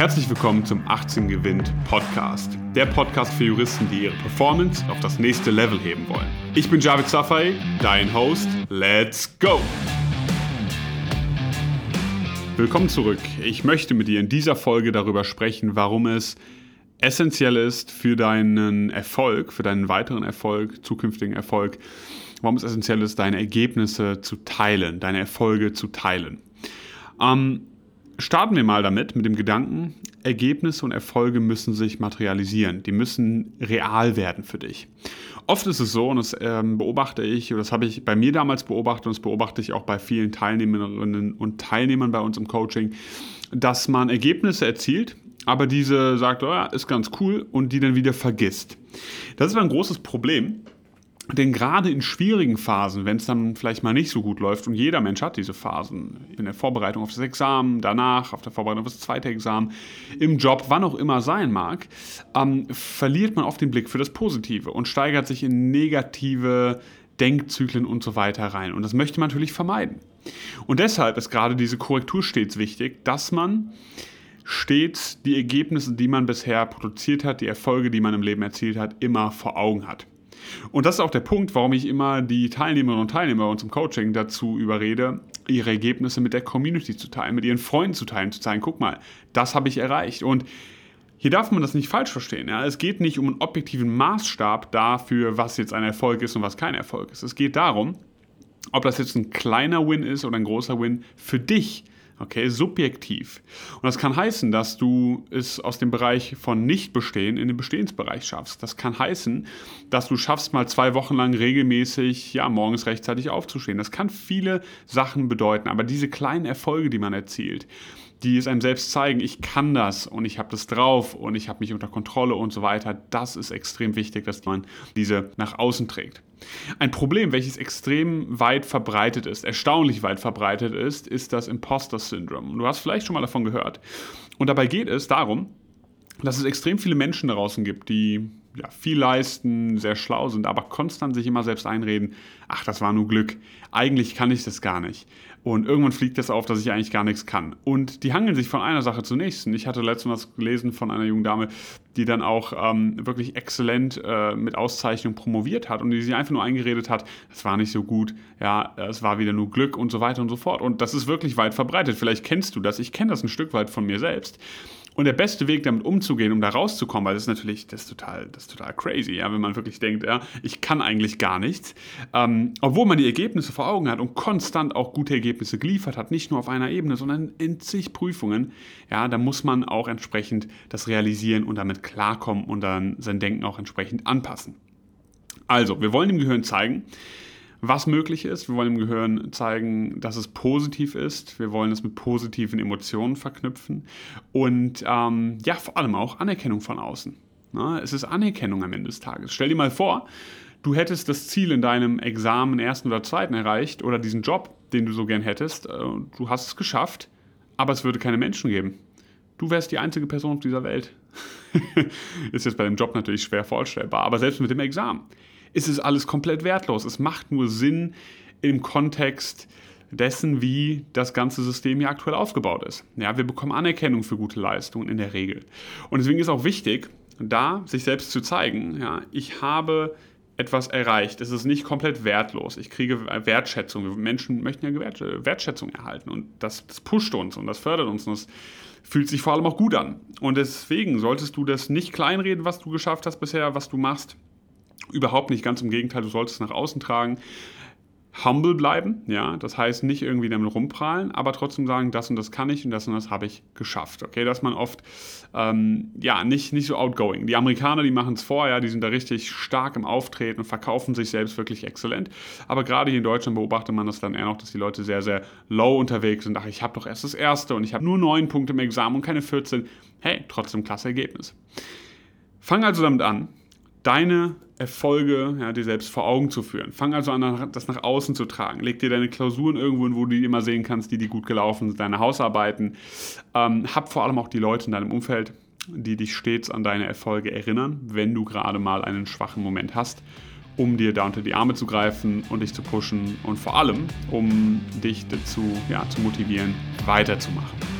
Herzlich willkommen zum 18 Gewinnt Podcast. Der Podcast für Juristen, die ihre Performance auf das nächste Level heben wollen. Ich bin Javid Safai, dein Host. Let's go! Willkommen zurück. Ich möchte mit dir in dieser Folge darüber sprechen, warum es essentiell ist für deinen Erfolg, für deinen weiteren Erfolg, zukünftigen Erfolg, warum es essentiell ist, deine Ergebnisse zu teilen, deine Erfolge zu teilen. Ähm, starten wir mal damit, mit dem Gedanken, Ergebnisse und Erfolge müssen sich materialisieren. Die müssen real werden für dich. Oft ist es so, und das ähm, beobachte ich, das habe ich bei mir damals beobachtet, und das beobachte ich auch bei vielen Teilnehmerinnen und Teilnehmern bei uns im Coaching, dass man Ergebnisse erzielt, aber diese sagt, oh ja, ist ganz cool, und die dann wieder vergisst. Das ist aber ein großes Problem, denn gerade in schwierigen Phasen, wenn es dann vielleicht mal nicht so gut läuft, und jeder Mensch hat diese Phasen, in der Vorbereitung auf das Examen, danach, auf der Vorbereitung auf das zweite Examen, im Job, wann auch immer sein mag, ähm, verliert man oft den Blick für das Positive und steigert sich in negative Denkzyklen und so weiter rein. Und das möchte man natürlich vermeiden. Und deshalb ist gerade diese Korrektur stets wichtig, dass man stets die Ergebnisse, die man bisher produziert hat, die Erfolge, die man im Leben erzielt hat, immer vor Augen hat. Und das ist auch der Punkt, warum ich immer die Teilnehmerinnen und Teilnehmer uns im Coaching dazu überrede, ihre Ergebnisse mit der Community zu teilen, mit ihren Freunden zu teilen, zu zeigen, guck mal, das habe ich erreicht. Und hier darf man das nicht falsch verstehen. Ja? Es geht nicht um einen objektiven Maßstab dafür, was jetzt ein Erfolg ist und was kein Erfolg ist. Es geht darum, ob das jetzt ein kleiner Win ist oder ein großer Win für dich Okay, subjektiv. Und das kann heißen, dass du es aus dem Bereich von Nicht-Bestehen in den Bestehensbereich schaffst. Das kann heißen, dass du schaffst, mal zwei Wochen lang regelmäßig, ja, morgens rechtzeitig aufzustehen. Das kann viele Sachen bedeuten. Aber diese kleinen Erfolge, die man erzielt, die es einem selbst zeigen, ich kann das und ich habe das drauf und ich habe mich unter Kontrolle und so weiter, das ist extrem wichtig, dass man diese nach außen trägt. Ein Problem, welches extrem weit verbreitet ist, erstaunlich weit verbreitet ist, ist das Imposter-Syndrom. Du hast vielleicht schon mal davon gehört. Und dabei geht es darum, dass es extrem viele Menschen draußen gibt, die ja, viel leisten, sehr schlau sind, aber konstant sich immer selbst einreden, ach, das war nur Glück, eigentlich kann ich das gar nicht. Und irgendwann fliegt das auf, dass ich eigentlich gar nichts kann. Und die hangeln sich von einer Sache zur nächsten. Ich hatte letztens was gelesen von einer jungen Dame, die dann auch ähm, wirklich exzellent äh, mit Auszeichnung promoviert hat und die sich einfach nur eingeredet hat, es war nicht so gut, ja, es war wieder nur Glück und so weiter und so fort. Und das ist wirklich weit verbreitet. Vielleicht kennst du das. Ich kenne das ein Stück weit von mir selbst. Und der beste Weg, damit umzugehen, um da rauszukommen, weil das ist natürlich, das ist total, das ist total crazy, ja, wenn man wirklich denkt, ja, ich kann eigentlich gar nichts, ähm, obwohl man die Ergebnisse vor Augen hat und konstant auch gute Ergebnisse geliefert hat, nicht nur auf einer Ebene, sondern in zig Prüfungen, ja, da muss man auch entsprechend das realisieren und damit klarkommen und dann sein Denken auch entsprechend anpassen. Also, wir wollen dem Gehirn zeigen, was möglich ist. Wir wollen dem Gehirn zeigen, dass es positiv ist. Wir wollen es mit positiven Emotionen verknüpfen. Und ähm, ja, vor allem auch Anerkennung von außen. Na, es ist Anerkennung am Ende des Tages. Stell dir mal vor, du hättest das Ziel in deinem Examen ersten oder zweiten erreicht oder diesen Job, den du so gern hättest. Äh, du hast es geschafft, aber es würde keine Menschen geben. Du wärst die einzige Person auf dieser Welt. ist jetzt bei dem Job natürlich schwer vorstellbar, aber selbst mit dem Examen ist es alles komplett wertlos. Es macht nur Sinn im Kontext dessen, wie das ganze System hier aktuell aufgebaut ist. Ja, wir bekommen Anerkennung für gute Leistungen in der Regel. Und deswegen ist auch wichtig, da sich selbst zu zeigen, ja, ich habe etwas erreicht. Es ist nicht komplett wertlos. Ich kriege Wertschätzung. Menschen möchten ja Wertschätzung erhalten und das, das pusht uns und das fördert uns und das fühlt sich vor allem auch gut an. Und deswegen solltest du das nicht kleinreden, was du geschafft hast bisher, was du machst. Überhaupt nicht, ganz im Gegenteil, du solltest es nach außen tragen. Humble bleiben, ja, das heißt nicht irgendwie damit rumprahlen, aber trotzdem sagen, das und das kann ich und das und das habe ich geschafft, okay, dass man oft, ähm, ja, nicht, nicht so outgoing. Die Amerikaner, die machen es vor, ja, die sind da richtig stark im Auftreten und verkaufen sich selbst wirklich exzellent, aber gerade hier in Deutschland beobachtet man das dann eher noch, dass die Leute sehr, sehr low unterwegs sind, ach, ich habe doch erst das Erste und ich habe nur neun Punkte im Examen und keine 14, hey, trotzdem klasse Ergebnis. Fang also damit an, deine Erfolge ja, dir selbst vor Augen zu führen. Fang also an, das nach außen zu tragen. Leg dir deine Klausuren irgendwo hin, wo du die immer sehen kannst, die, die gut gelaufen sind, deine Hausarbeiten. Ähm, hab vor allem auch die Leute in deinem Umfeld, die dich stets an deine Erfolge erinnern, wenn du gerade mal einen schwachen Moment hast, um dir da unter die Arme zu greifen und dich zu pushen und vor allem, um dich dazu ja, zu motivieren, weiterzumachen.